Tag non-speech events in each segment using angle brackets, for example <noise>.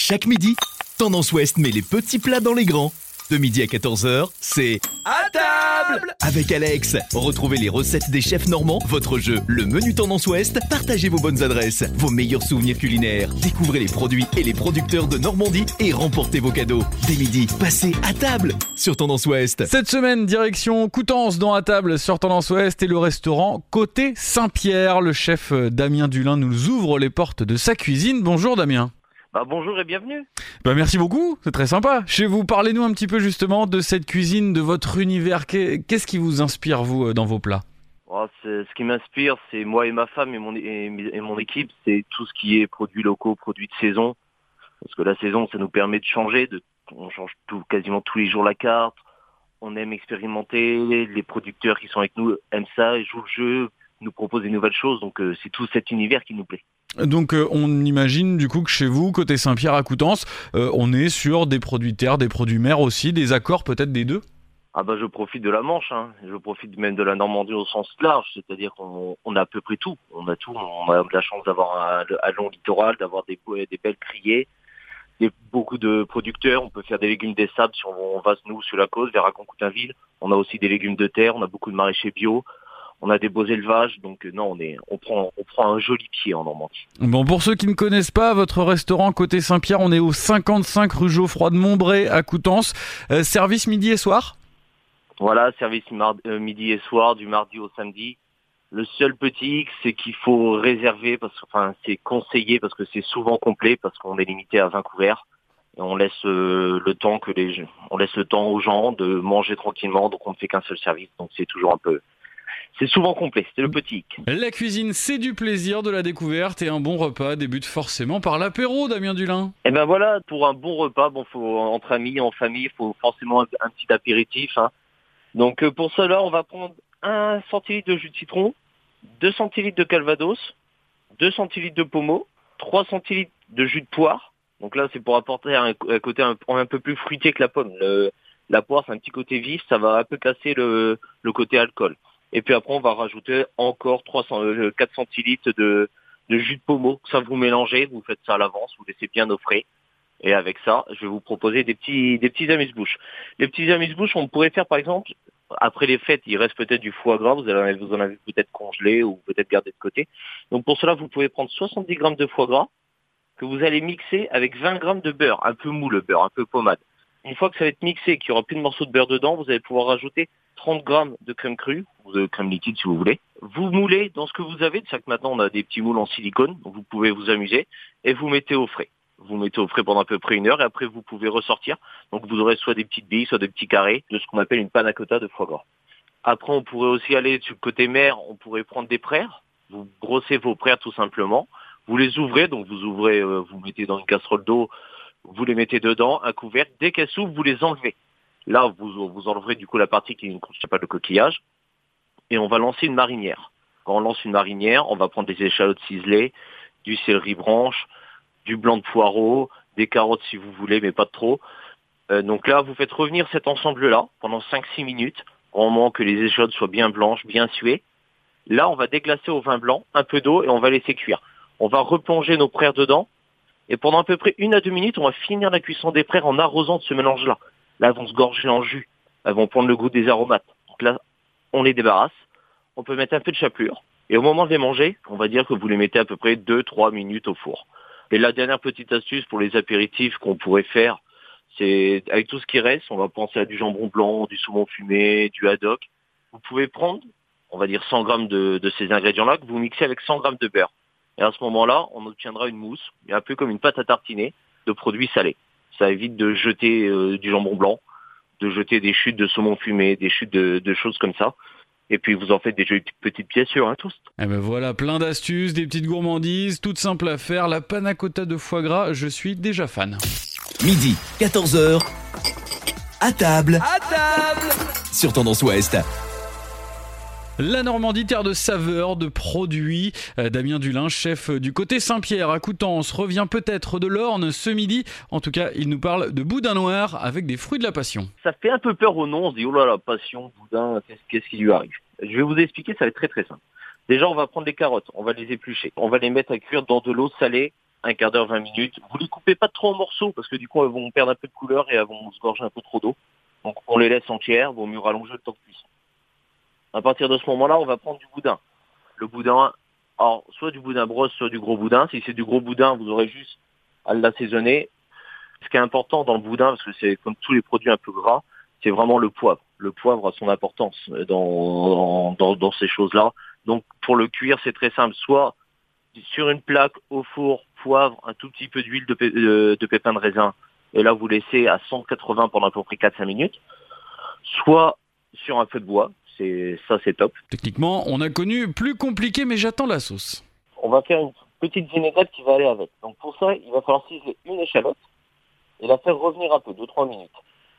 Chaque midi, Tendance Ouest met les petits plats dans les grands. De midi à 14h, c'est À table avec Alex. Retrouvez les recettes des chefs normands, votre jeu, le menu Tendance Ouest, partagez vos bonnes adresses, vos meilleurs souvenirs culinaires, découvrez les produits et les producteurs de Normandie et remportez vos cadeaux. Dès midi, passez à table sur Tendance Ouest. Cette semaine, direction Coutances dans à table sur Tendance Ouest et le restaurant Côté Saint-Pierre. Le chef euh, Damien Dulin nous ouvre les portes de sa cuisine. Bonjour Damien. Bah, bonjour et bienvenue. Bah, merci beaucoup, c'est très sympa. Chez vous, parlez-nous un petit peu justement de cette cuisine, de votre univers. Qu'est- Qu'est-ce qui vous inspire, vous, euh, dans vos plats? Oh, ce qui m'inspire, c'est moi et ma femme et mon, et, et mon équipe, c'est tout ce qui est produits locaux, produits de saison. Parce que la saison, ça nous permet de changer. De, on change tout, quasiment tous les jours la carte. On aime expérimenter. Les producteurs qui sont avec nous aiment ça, jouent le jeu, nous proposent des nouvelles choses. Donc euh, c'est tout cet univers qui nous plaît. Donc, euh, on imagine du coup que chez vous, côté Saint-Pierre à Coutances, euh, on est sur des produits terre, des produits mer aussi, des accords peut-être des deux? Ah bah je profite de la Manche, hein. je profite même de la Normandie au sens large, c'est-à-dire qu'on on a à peu près tout. On a tout, on a la chance d'avoir un, long littoral, d'avoir des, belles criées, des, beaucoup de producteurs. On peut faire des légumes des sables si on, on va nous sur la côte vers Raconcoutainville. On a aussi des légumes de terre, on a beaucoup de maraîchers bio. On a des beaux élevages, donc euh, non, on est, on prend, on prend un joli pied en Normandie. Bon, pour ceux qui ne connaissent pas votre restaurant côté Saint-Pierre, on est au 55 rue Geoffroy de Montbray à Coutances. Euh, service midi et soir? Voilà, service euh, midi et soir, du mardi au samedi. Le seul petit hic, c'est qu'il faut réserver, parce que, enfin, c'est conseillé parce que c'est souvent complet, parce qu'on est limité à 20 couverts. Et on laisse euh, le temps que les, on laisse le temps aux gens de manger tranquillement, donc on ne fait qu'un seul service, donc c'est toujours un peu, c'est souvent complet, c'est le petit hic. La cuisine, c'est du plaisir, de la découverte et un bon repas débute forcément par l'apéro, Damien Dulin. Et ben voilà, pour un bon repas, bon, faut entre amis, en famille, il faut forcément un, un petit apéritif. hein. Donc euh, pour cela, on va prendre un centilitre de jus de citron, 2 centilitres de calvados, 2 centilitres de pommeau, 3 centilitres de jus de poire. Donc là, c'est pour apporter un, un côté un, un peu plus fruité que la pomme. Le- la poire, c'est un petit côté vif, ça va un peu casser le, le côté alcool. Et puis après, on va rajouter encore 300, euh, 4 centilitres de, jus de pommeau. Ça, vous mélangez, vous faites ça à l'avance, vous laissez bien au frais. Et avec ça, je vais vous proposer des petits, des petits amuse-bouches. Les petits amuse-bouches, on pourrait faire par exemple, après les fêtes, il reste peut-être du foie gras, vous, allez, vous en avez peut-être congelé ou peut-être gardé de côté. Donc pour cela, vous pouvez prendre 70 grammes de foie gras que vous allez mixer avec 20 grammes de beurre, un peu mou le beurre, un peu pommade. Une fois que ça va être mixé, qu'il n'y aura plus de morceaux de beurre dedans, vous allez pouvoir rajouter 30 grammes de crème crue ou de crème liquide si vous voulez. Vous moulez dans ce que vous avez, c'est ça que maintenant on a des petits moules en silicone, donc vous pouvez vous amuser, et vous mettez au frais. Vous mettez au frais pendant à peu près une heure et après vous pouvez ressortir. Donc vous aurez soit des petites billes, soit des petits carrés de ce qu'on appelle une panna cotta de foie gras. Après on pourrait aussi aller sur le côté mer, on pourrait prendre des praires. Vous brossez vos praires tout simplement. Vous les ouvrez, donc vous ouvrez, euh, vous mettez dans une casserole d'eau, vous les mettez dedans, un couvercle. Dès qu'elles s'ouvrent, vous les enlevez. Là, vous, vous enleverez du coup la partie qui ne contient pas de coquillage. Et on va lancer une marinière. Quand on lance une marinière, on va prendre des échalotes ciselées, du céleri branche, du blanc de poireau, des carottes si vous voulez, mais pas trop. Euh, donc là, vous faites revenir cet ensemble-là pendant 5-6 minutes, au moment que les échalotes soient bien blanches, bien suées. Là, on va déglacer au vin blanc, un peu d'eau et on va laisser cuire. On va replonger nos praires dedans. Et pendant à peu près une à deux minutes, on va finir la cuisson des praires en arrosant de ce mélange-là. Là, elles vont se gorger en jus. Elles vont prendre le goût des aromates. Donc là, on les débarrasse. On peut mettre un peu de chapelure. Et au moment de les manger, on va dire que vous les mettez à peu près 2-3 minutes au four. Et la dernière petite astuce pour les apéritifs qu'on pourrait faire, c'est avec tout ce qui reste, on va penser à du jambon blanc, du saumon fumé, du haddock. Vous pouvez prendre, on va dire 100 grammes de, de ces ingrédients-là, que vous mixez avec 100 grammes de beurre. Et à ce moment-là, on obtiendra une mousse, un peu comme une pâte à tartiner, de produits salés. Ça évite de jeter euh, du jambon blanc, de jeter des chutes de saumon fumé, des chutes de, de choses comme ça. Et puis vous en faites des jolies petites pièces sur un toast. Eh ben voilà, plein d'astuces, des petites gourmandises, toutes simples à faire. La panna cotta de foie gras, je suis déjà fan. Midi, 14h, à table À table sur Tendance Ouest. La Normandie, terre de saveurs, de produits. Euh, Damien Dulin, chef du côté Saint-Pierre à Coutances, revient peut-être de l'Orne ce midi. En tout cas, il nous parle de boudin noir avec des fruits de la passion. Ça fait un peu peur au nom, on se dit, oh là là, passion, boudin, qu'est-ce qui lui arrive? Je vais vous expliquer, ça va être très très simple. Déjà, on va prendre les carottes, on va les éplucher, on va les mettre à cuire dans de l'eau salée, un quart d'heure, 20 minutes. Vous les coupez pas trop en morceaux parce que du coup elles vont perdre un peu de couleur et elles vont se gorger un peu trop d'eau. Donc on les laisse entières, vaut mieux rallonger le temps de cuisson. À partir de ce moment-là, on va prendre du boudin. Le boudin, alors soit du boudin brosse, soit du gros boudin. Si c'est du gros boudin, vous aurez juste à l'assaisonner. Ce qui est important dans le boudin, parce que c'est comme tous les produits un peu gras, c'est vraiment le poivre. Le poivre a son importance dans, dans, dans ces choses-là. Donc pour le cuire, c'est très simple. Soit sur une plaque au four, poivre, un tout petit peu d'huile de, de pépins de raisin, et là vous laissez à 180 pendant à peu près 4-5 minutes. Soit sur un feu de bois, c'est ça c'est top. Techniquement, on a connu plus compliqué, mais j'attends la sauce. On va faire une petite vinaigrette qui va aller avec. Donc pour ça, il va falloir ciseler une échalote et la faire revenir un peu, 2-3 minutes.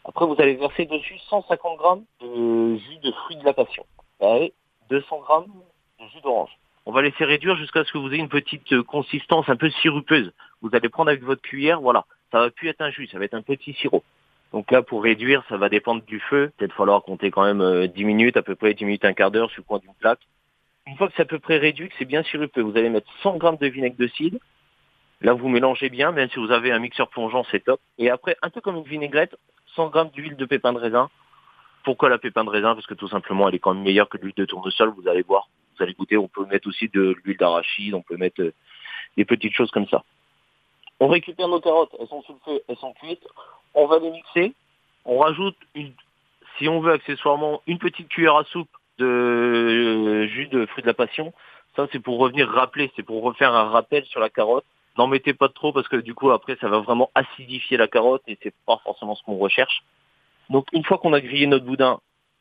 Après, vous allez verser dessus 150 grammes de jus de fruits de la passion et 200 grammes de jus d'orange. On va laisser réduire jusqu'à ce que vous ayez une petite euh, consistance un peu sirupeuse. Vous allez prendre avec votre cuillère, voilà, ça va plus être un jus, ça va être un petit sirop. Donc là, pour réduire, ça va dépendre du feu. Peut-être falloir compter quand même euh, 10 minutes, à peu près 10 minutes, un quart d'heure sur le coin d'une plaque. Une fois que c'est à peu près réduit, que c'est bien sirupeux, vous allez mettre 100 grammes de vinaigre de cidre. Là, vous mélangez bien, même si vous avez un mixeur plongeant, c'est top. Et après, un peu comme une vinaigrette, 100 grammes d'huile de pépin de raisin. Pourquoi la pépin de raisin? Parce que tout simplement, elle est quand même meilleure que l'huile de tournesol, vous allez voir. Vous allez goûter, on peut mettre aussi de l'huile d'arachide, on peut mettre euh, des petites choses comme ça. On récupère nos carottes, elles sont sous le feu, elles sont cuites. On va les mixer. On rajoute, si on veut accessoirement, une petite cuillère à soupe de euh, jus de fruits de la passion. Ça, c'est pour revenir rappeler, c'est pour refaire un rappel sur la carotte. N'en mettez pas trop parce que du coup, après, ça va vraiment acidifier la carotte et c'est pas forcément ce qu'on recherche. Donc, une fois qu'on a grillé notre boudin,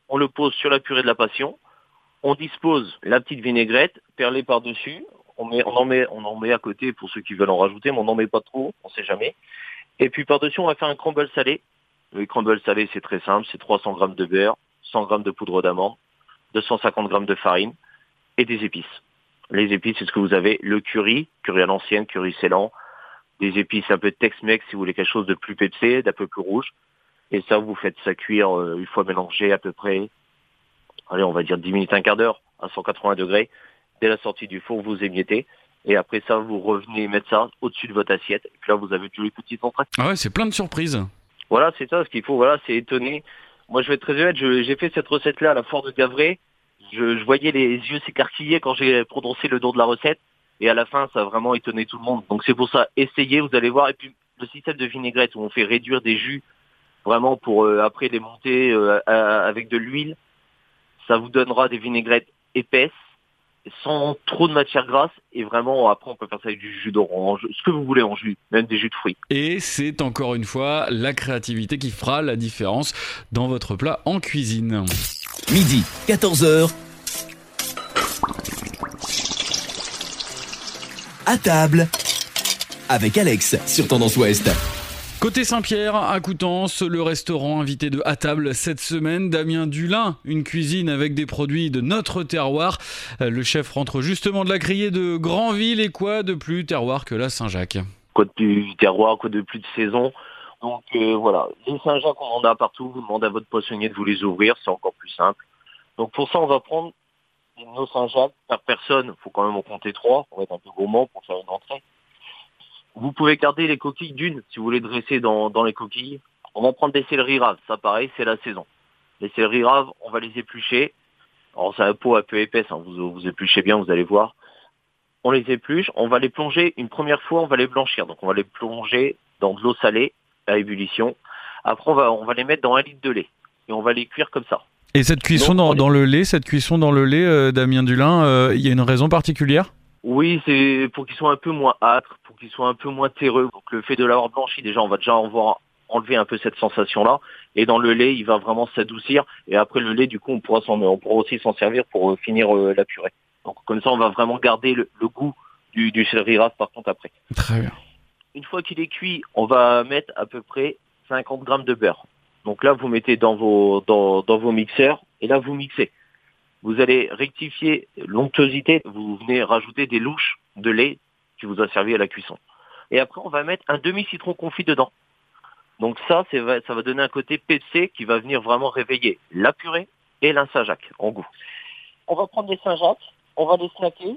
on le pose sur la purée de la passion. On dispose la petite vinaigrette perlée par-dessus. On, en met, à côté pour ceux qui veulent en rajouter, mais on n'en met pas trop, on sait jamais. Et puis par-dessus, on va faire un crumble salé. Le crumble salé, c'est très simple, c'est 300 grammes de beurre, 100 grammes de poudre d'amande, 250 grammes de farine et des épices. Les épices, c'est ce que vous avez, le curry, curry à l'ancienne, curry scellant, des épices un peu Tex-Mex si vous voulez quelque chose de plus pépé, d'un peu plus rouge. Et ça, vous faites ça cuire euh, une fois mélangé à peu près, allez, on va dire 10 minutes, un quart d'heure à 180 degrés. Dès la sortie du four, vous émiettez. Et après ça, vous revenez mettre ça au-dessus de votre assiette. Et puis là, vous avez tous les petits entrées. Ah ouais, c'est plein de surprises. Voilà, c'est ça ce qu'il faut. Voilà, c'est étonné. Moi, je vais être très honnête, j'ai fait cette recette-là à la foire de Gavray. Je, je voyais les yeux s'écarquiller quand j'ai prononcé le nom de la recette. Et à la fin, ça a vraiment étonné tout le monde. Donc c'est pour ça, essayez, vous allez voir. Et puis le système de vinaigrette où on fait réduire des jus vraiment pour euh, après les monter euh, à- avec de l'huile, ça vous donnera des vinaigrettes épaisses sans trop de matière grasse et vraiment après on peut faire ça avec du jus d'orange, ce que vous voulez en jus, même des jus de fruits. Et c'est encore une fois la créativité qui fera la différence dans votre plat en cuisine. Midi, 14h. À table. Avec Alex sur Tendance Ouest. Côté Saint-Pierre, à Coutances, le restaurant invité de À table cette semaine, Damien Dulin, une cuisine avec des produits de notre terroir. Euh, Le chef rentre justement de la criée de Granville et quoi de plus terroir que la Saint-Jacques quoi de plus terroir, quoi de plus de saison. Donc euh, voilà, les Saint-Jacques, on en a partout. Vous demandez à votre poissonnier de vous les ouvrir, c'est encore plus simple. Donc pour ça, on va prendre nos Saint-Jacques par personne. Il faut quand même en compter trois. On va être un peu gourmand pour faire une entrée. Vous pouvez garder les coquilles d'une si vous voulez dresser dans, dans les coquilles. On va prendre des céleris raves. Ça, pareil, c'est la saison. Les céleris raves, on va les éplucher. Alors c'est un pot un peu épaisse. hein. Vous, vous épluchez bien, vous allez voir on les épluche, on va les plonger une première fois, on va les blanchir. Donc on va les plonger dans de l'eau salée à ébullition. Après on va on va les mettre dans un litre de lait et on va les cuire comme ça. Et cette cuisson Donc, dans, les- dans le lait, cette cuisson dans le lait, euh, Damien Dulin, euh, il y a une raison particulière? Oui, c'est pour qu'ils soient un peu moins âtres, pour qu'ils soient un peu moins terreux. Donc le fait de l'avoir blanchi, déjà on va déjà avoir enlever un peu cette sensation là. Et dans le lait, il va vraiment s'adoucir. Et après le lait, du coup, on pourra s'en on pourra aussi s'en servir pour euh, finir euh, la purée. Donc comme ça, on va vraiment garder le, le goût du, du céleri rave par contre après. Très bien. Une fois qu'il est cuit, on va mettre à peu près 50 grammes de beurre. Donc là, vous mettez dans vos, dans, dans vos mixeurs et là, vous mixez. Vous allez rectifier l'onctuosité. Vous venez rajouter des louches de lait qui vous a servi à la cuisson. Et après, on va mettre un demi-citron confit dedans. Donc ça, ça va donner un côté PC qui va venir vraiment réveiller la purée et la Saint-Jacques en goût. On va prendre les Saint-Jacques, on va les snacker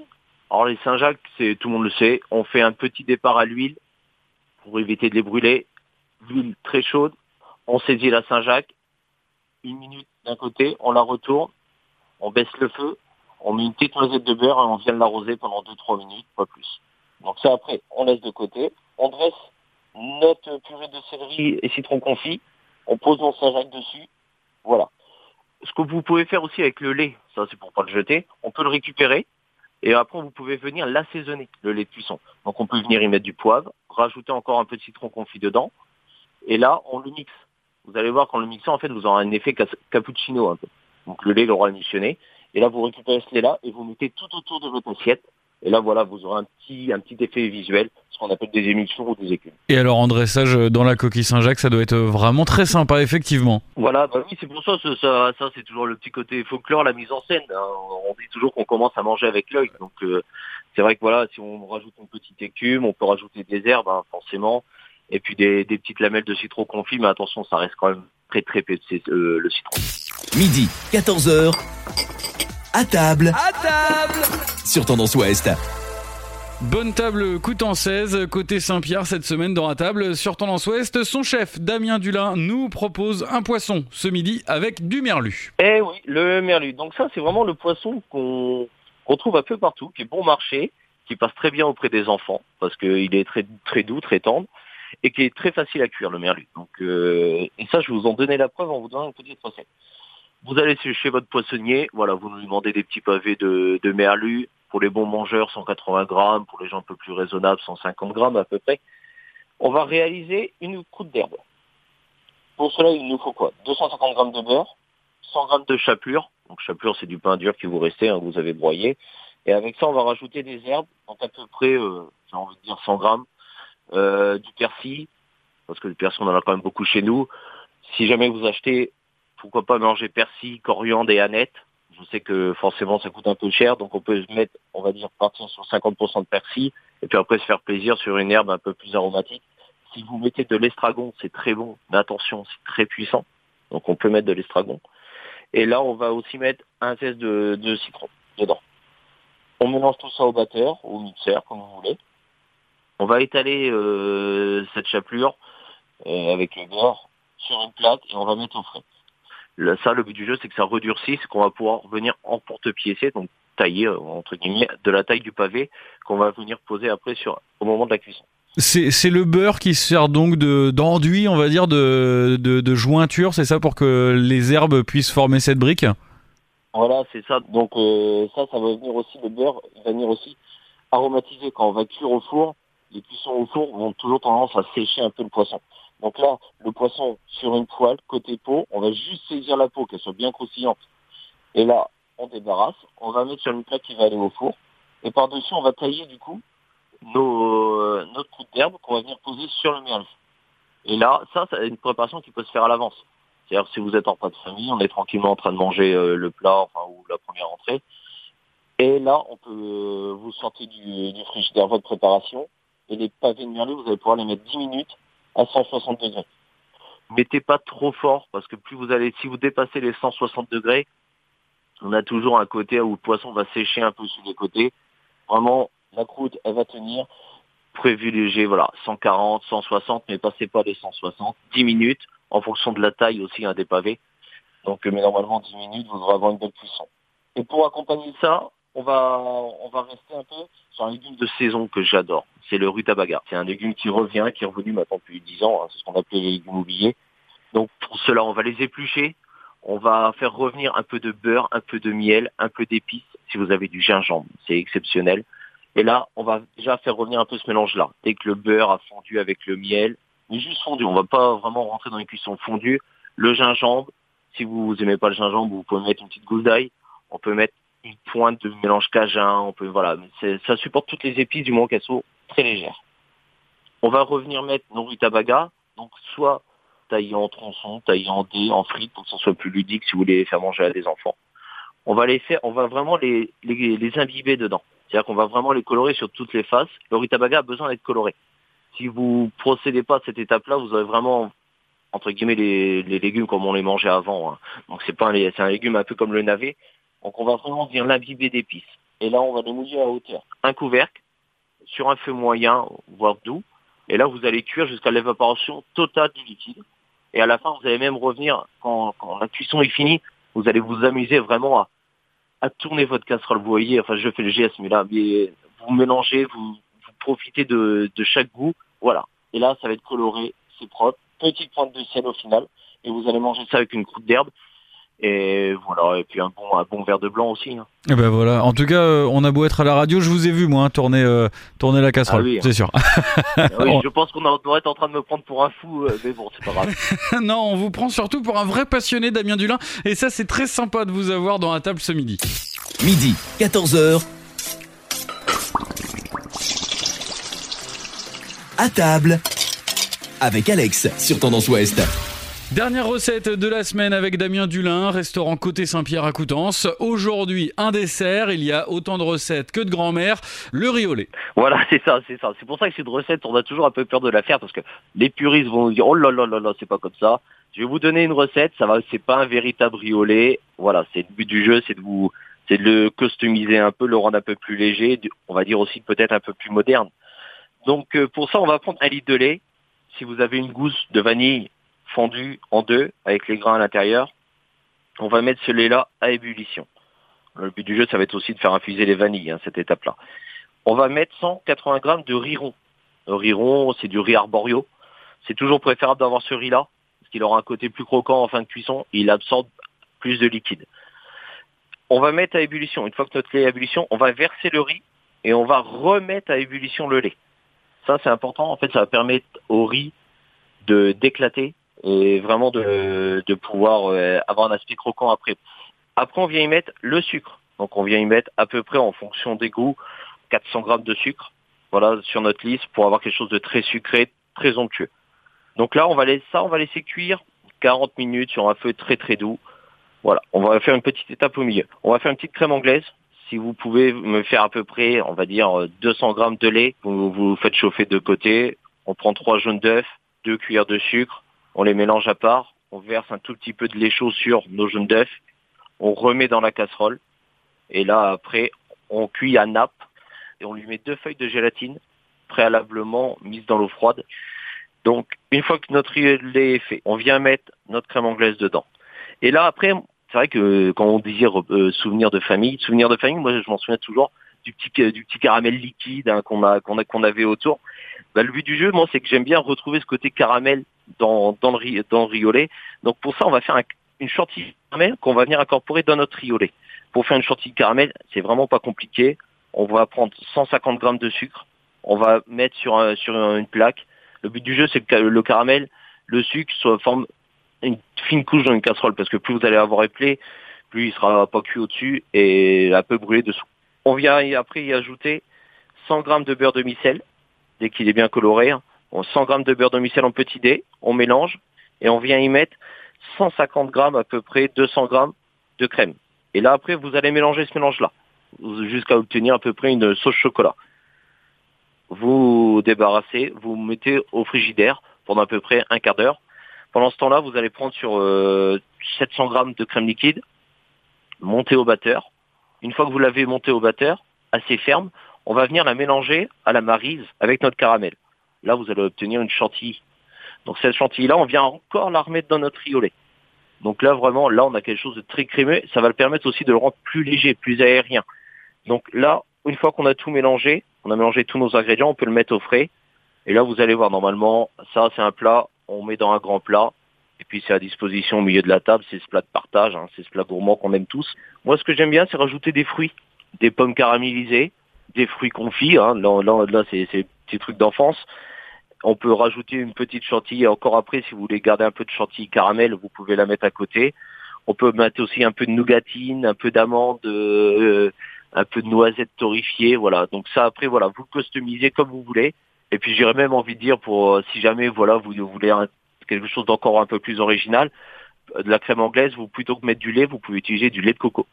Alors les Saint-Jacques, c'est tout le monde le sait, on fait un petit départ à l'huile pour éviter de les brûler. L'huile très chaude, on saisit la Saint-Jacques, une minute d'un côté, on la retourne, on baisse le feu, on met une petite noisette de beurre et on vient l'arroser pendant 2-3 minutes, pas plus. Donc ça après, on laisse de côté, on dresse notre purée de céleri et citron confit, on pose mon Saint-Jacques dessus, voilà. Ce que vous pouvez faire aussi avec le lait, ça c'est pour pas le jeter, on peut le récupérer et après vous pouvez venir l'assaisonner, le lait de cuisson. Donc on peut venir y mettre du poivre, rajouter encore un peu de citron confit dedans et là on le mixe. Vous allez voir qu'en le mixant en fait vous aurez un effet cappuccino un peu. Donc le lait l'aura émulsionné et là vous récupérez ce lait là et vous mettez tout autour de votre assiette et là, voilà, vous aurez un petit, un petit effet visuel, ce qu'on appelle des émulsions ou des écumes. Et alors, en dressage dans la coquille Saint-Jacques, ça doit être vraiment très sympa, effectivement. Voilà, bah oui, c'est pour ça, ça, ça, c'est toujours le petit côté folklore, la mise en scène. Hein. On dit toujours qu'on commence à manger avec l'œil. Donc, euh, c'est vrai que voilà, si on rajoute une petite écume, on peut rajouter des herbes, hein, forcément, et puis des, des, petites lamelles de citron confit, mais attention, ça reste quand même très très épais, euh, le citron. Midi, 14h. À table. À table Sur Tendance Ouest. Bonne table coutançaise, côté Saint-Pierre cette semaine dans la table sur Tendance Ouest. Son chef, Damien Dulin, nous propose un poisson ce midi avec du merlu. Eh oui, le merlu. Donc ça, c'est vraiment le poisson qu'on trouve un peu partout, qui est bon marché, qui passe très bien auprès des enfants, parce qu'il est très, très doux, très tendre, et qui est très facile à cuire, le merlu. Donc, euh, et ça, je vais vous en donner la preuve en vous donnant une petite recette. Vous allez chez votre poissonnier, voilà, vous nous demandez des petits pavés de, merlu. Pour les bons mangeurs, 180 grammes. Pour les gens un peu plus raisonnables, 150 grammes à peu près. On va réaliser une croûte d'herbe. Pour cela, il nous faut quoi? 250 grammes de beurre, 100 grammes de chapelure. Donc chapelure, c'est du pain dur qui vous restait, hein, vous avez broyé. Et avec ça, on va rajouter des herbes, donc à peu près, euh, j'ai envie de dire 100 grammes, euh, du persil, parce que le persil, on en a quand même beaucoup chez nous. Si jamais vous achetez pourquoi pas manger persil, coriandre et aneth. Je sais que forcément ça coûte un peu cher, donc on peut mettre, on va dire, partir sur 50% de persil, et puis après se faire plaisir sur une herbe un peu plus aromatique. Si vous mettez de l'estragon, c'est très bon, mais attention, c'est très puissant. Donc on peut mettre de l'estragon. Et là, on va aussi mettre un zeste de, citron dedans. On mélange tout ça au batteur, au mixeur, comme vous voulez. On va étaler euh, cette chapelure euh, avec le beurre sur une plaque et on va mettre au frais ça, le but du jeu, c'est que ça redurcisse, qu'on va pouvoir venir en porte-piécer, donc tailler, euh, entre guillemets, de la taille du pavé, qu'on va venir poser après sur, au moment de la cuisson. C'est le beurre qui sert donc d'enduit, on va dire, de, de, jointure, c'est ça, pour que les herbes puissent former cette brique? Voilà, c'est ça. Donc euh, ça, ça va venir aussi, le beurre va venir aussi aromatiser. Quand on va cuire au four, les cuissons au four vont toujours tendance à sécher un peu le poisson. Donc là, le poisson sur une poêle, côté peau, on va juste saisir la peau, qu'elle soit bien croustillante. Et là, on débarrasse, on va mettre sur une plaque qui va aller au four. Et par-dessus, on va tailler du coup euh, notre croûte d'herbe qu'on va venir poser sur le merlu. Et là, ça, c'est une préparation qui peut se faire à l'avance. C'est-à-dire si vous êtes en pas de famille, on est tranquillement en train de manger euh, le plat enfin, ou la première entrée. Et là, on peut euh, vous sortir du, du frigidaire votre préparation. Et les pavés de merlu, vous allez pouvoir les mettre 10 minutes à 160 degrés. Mettez pas trop fort parce que plus vous allez, si vous dépassez les 160 degrés, on a toujours un côté où le poisson va sécher un peu sur les côtés. Vraiment, la croûte, elle va tenir. Privilégiez, voilà, 140, 160, mais passez pas les 160. 10 minutes, en fonction de la taille aussi hein, des pavés. Donc, mais normalement, 10 minutes, vous aurez avoir une belle cuisson. Et pour accompagner ça, on va, on va rester un peu sur un légume de saison que j'adore. C'est le rutabaga. C'est un légume qui revient, qui est revenu maintenant depuis 10 ans. Hein. c'est ce qu'on appelait les légumes oubliés. Donc pour cela, on va les éplucher. On va faire revenir un peu de beurre, un peu de miel, un peu d'épices. Si vous avez du gingembre, c'est exceptionnel. Et là, on va déjà faire revenir un peu ce mélange-là. Dès que le beurre a fondu avec le miel, mais juste fondu, on va pas vraiment rentrer dans une cuisson fondue. Le gingembre, si vous aimez pas le gingembre, vous pouvez mettre une petite gousse d'ail. On peut mettre une pointe de mélange cajun, on peut voilà, ça supporte toutes les épices du moment qu'elles sont très légères. On va revenir mettre nos rutabaga, donc soit taillé en tronçons, taillé en dés, en frites pour que ça soit plus ludique si vous voulez les faire manger à des enfants. On va les faire, on va vraiment les, les, imbiber dedans. C'est-à-dire qu'on va vraiment les colorer sur toutes les faces. Le rutabaga a besoin d'être coloré. Si vous procédez pas à cette étape-là, vous aurez vraiment entre guillemets les, légumes comme on les mangeait avant. Hein. Donc c'est pas c'est un légume un peu comme le navet. Donc on va vraiment venir l'imbiber d'épices. Et là, on va les mouiller à hauteur. Un couvercle sur un feu moyen, voire doux. Et là, vous allez cuire jusqu'à l'évaporation totale du liquide. Et à la fin, vous allez même revenir, quand, quand la cuisson est finie, vous allez vous amuser vraiment à, à tourner votre casserole. Vous voyez, enfin, je fais le geste, mais là, vous mélangez, vous, vous profitez de, de chaque goût. Voilà. Et là, ça va être coloré, c'est propre. Petite pointe de sel au final. Et vous allez manger ça avec une croûte d'herbe. Et voilà, et puis un bon, un bon verre de blanc aussi. hein. Eh ben voilà. En tout cas, euh, on a beau être à la radio, je vous ai vu moi hein, tourner, euh, tourner la casserole, Ah oui. c'est sûr. Ah oui, <laughs> je pense qu'on doit être en train de me prendre pour un fou, euh, mais bon, c'est pas grave. <laughs> non, on vous prend surtout pour un vrai passionné Damien Dulin, et ça c'est très sympa de vous avoir dans la table ce midi. Midi, 14h. À table. Avec Alex sur Tendance Ouest. Dernière recette de la semaine avec Damien Dulin, restaurant Côté Saint-Pierre à Coutances. Aujourd'hui, un dessert, il y a autant de recettes que de grand-mère, le lait. Voilà, <laughs> c'est ça, c'est ça. C'est pour ça que cette recette, on a toujours un peu peur de la faire parce que les puristes vont nous dire oh là là là là, c'est pas comme ça. Je vais vous donner une recette, ça va, c'est pas un véritable lait. Voilà, c'est le but du jeu, c'est de vous, c'est de le customiser un peu, le rendre un peu plus léger, on va dire aussi peut-être un peu plus moderne. Donc euh, pour ça, on va prendre un litre de lait. Si vous avez une gousse de vanille fondue en deux avec les grains à l'intérieur, on va mettre ce lait-là à ébullition. Le but du jeu, ça va être aussi de faire infuser les vanilles, hein, cette étape-là. On va mettre 180 grammes de riz rond. Le riz rond, c'est du riz arborio. C'est toujours préférable d'avoir ce riz-là, parce qu'il aura un côté plus croquant en fin de cuisson, il absorbe plus de liquide. On va mettre à ébullition. Une fois que notre lait est à ébullition, on va verser le riz et on va remettre à ébullition le lait. Ça, c'est important. En fait, ça va permettre au riz d'éclater et vraiment de, de pouvoir euh, avoir un aspect croquant après. Après, on vient y mettre le sucre. Donc, on vient y mettre à peu près en fonction des goûts 400 grammes de sucre. Voilà, sur notre liste pour avoir quelque chose de très sucré, très onctueux. Donc là, on va laisser ça, on va laisser cuire 40 minutes sur un feu très très doux. Voilà, on va faire une petite étape au milieu. On va faire une petite crème anglaise. Si vous pouvez me faire à peu près, on va dire euh, 200 grammes de lait, vous, vous faites chauffer de côté. On prend trois jaunes d'œufs, deux cuillères de sucre, on les mélange à part. On verse un tout petit peu de lait chaud sur nos jaunes d'œufs. On remet dans la casserole. Et là, après, on cuit à nappe et on lui met deux feuilles de gélatine préalablement mises dans l'eau froide. Donc, une fois que notre lait est fait, on vient mettre notre crème anglaise dedans. Et là, après, c'est vrai que quand on désire euh, souvenir de famille, souvenir de famille, moi, je m'en souviens toujours du petit du petit caramel liquide hein, qu'on qu'on qu'on avait autour. Bah, le but du jeu, moi, c'est que j'aime bien retrouver ce côté caramel dans dans le dans le lait. Donc pour ça, on va faire un- une chantilly caramel qu'on va venir incorporer dans notre lait. Pour faire une chantilly caramel, c'est vraiment pas compliqué. On va prendre 150 grammes de sucre. On va mettre sur un- sur une plaque. Le but du jeu, c'est que le caramel, le sucre soit forme une fine couche dans une casserole parce que plus vous allez avoir éplé, plus il sera pas cuit au-dessus et un peu brûlé dessous. On vient après y ajouter 100 grammes de beurre de micelle dès qu'il est bien coloré. hein. On 100 grammes de beurre de micelle en petit dé, on mélange et on vient y mettre 150 grammes à peu près 200 grammes de crème. Et là après vous allez mélanger ce mélange-là jusqu'à obtenir à peu près une sauce chocolat. Vous débarrassez, vous mettez au frigidaire pendant à peu près un quart d'heure. Pendant ce temps-là, vous allez prendre sur euh, 700 grammes de crème liquide, monter au batteur. Une fois que vous l'avez monté au batteur, assez ferme, on va venir la mélanger à la marise avec notre caramel. Là, vous allez obtenir une chantilly. Donc cette chantilly-là, on vient encore la remettre dans notre lait. Donc là, vraiment, là, on a quelque chose de très crémeux. Ça va le permettre aussi de le rendre plus léger, plus aérien. Donc là, une fois qu'on a tout mélangé, on a mélangé tous nos ingrédients, on peut le mettre au frais. Et là, vous allez voir, normalement, ça, c'est un plat, on met dans un grand plat. Et puis, c'est à disposition au milieu de la table. C'est ce plat de partage, hein, c'est ce plat gourmand qu'on aime tous. Moi, ce que j'aime bien, c'est rajouter des fruits, des pommes caramélisées, des fruits confits. Hein. Là, là, là, c'est petits trucs d'enfance. On peut rajouter une petite chantilly. Encore après, si vous voulez garder un peu de chantilly caramel, vous pouvez la mettre à côté. On peut mettre aussi un peu de nougatine, un peu d'amande, euh, un peu de noisettes torréfiées. Voilà. Donc ça, après, voilà, vous customisez comme vous voulez. Et puis, j'aurais même envie de dire, pour euh, si jamais, voilà, vous voulez un- quelque chose d'encore un peu plus original, euh, de la crème anglaise, vous plutôt que mettre du lait, vous pouvez utiliser du lait de coco.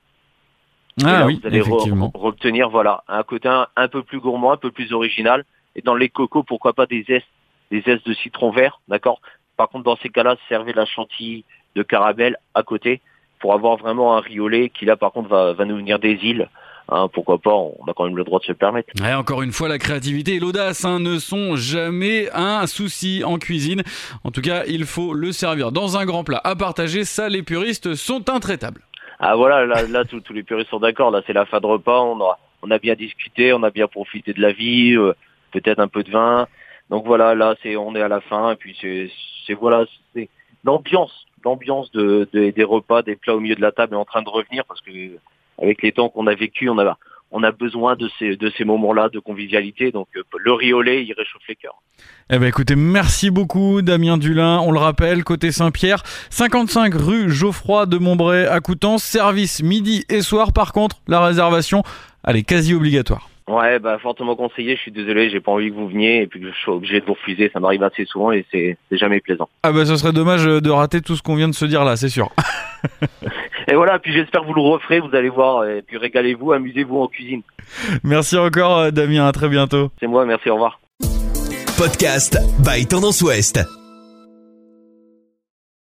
Et Ah là, oui, vous allez re- obtenir voilà un côté un, un peu plus gourmand, un peu plus original. Et dans les cocos, pourquoi pas des zestes, des zestes de citron vert, d'accord? Par contre, dans ces cas-là, servez la chantilly de caramel à côté pour avoir vraiment un lait qui là, par contre, va, va nous venir des îles, hein, pourquoi pas, on a quand même le droit de se le permettre. Ouais, encore une fois, la créativité et l'audace hein, ne sont jamais un souci en cuisine. En tout cas, il faut le servir dans un grand plat à partager. Ça, les puristes sont intraitables. Ah voilà, là, là tous, tous les puristes sont d'accord. Là, c'est la fin de repas. On a, on a bien discuté, on a bien profité de la vie, euh, peut-être un peu de vin. Donc voilà, là, c'est, on est à la fin. Et puis c'est, voilà, c'est l'ambiance, l'ambiance de- des repas, des plats au milieu de la table est en train de revenir parce que avec les temps qu'on a vécu, on a, on a besoin de ces, de ces moments-là de convivialité. Donc euh, le riz au lait, il réchauffe les cœurs. Eh ben écoutez, merci beaucoup Damien Dulin. On le rappelle, côté Saint-Pierre, 55 rue Geoffroy de Montbray à Coutances, service midi et soir. Par contre, la réservation, elle est quasi obligatoire. Ouais, bah fortement conseillé. Je suis désolé, j'ai pas envie que vous veniez et puis que je sois obligé de vous refuser. Ça m'arrive assez souvent et c'est, c'est jamais plaisant. Ah bah ce serait dommage de rater tout ce qu'on vient de se dire là, c'est sûr. <laughs> Et voilà, puis j'espère que vous le referez, vous allez voir, et puis régalez-vous, amusez-vous en cuisine. Merci encore euh, Damien, à très bientôt. C'est moi, merci, au revoir. Podcast by Tendance Ouest.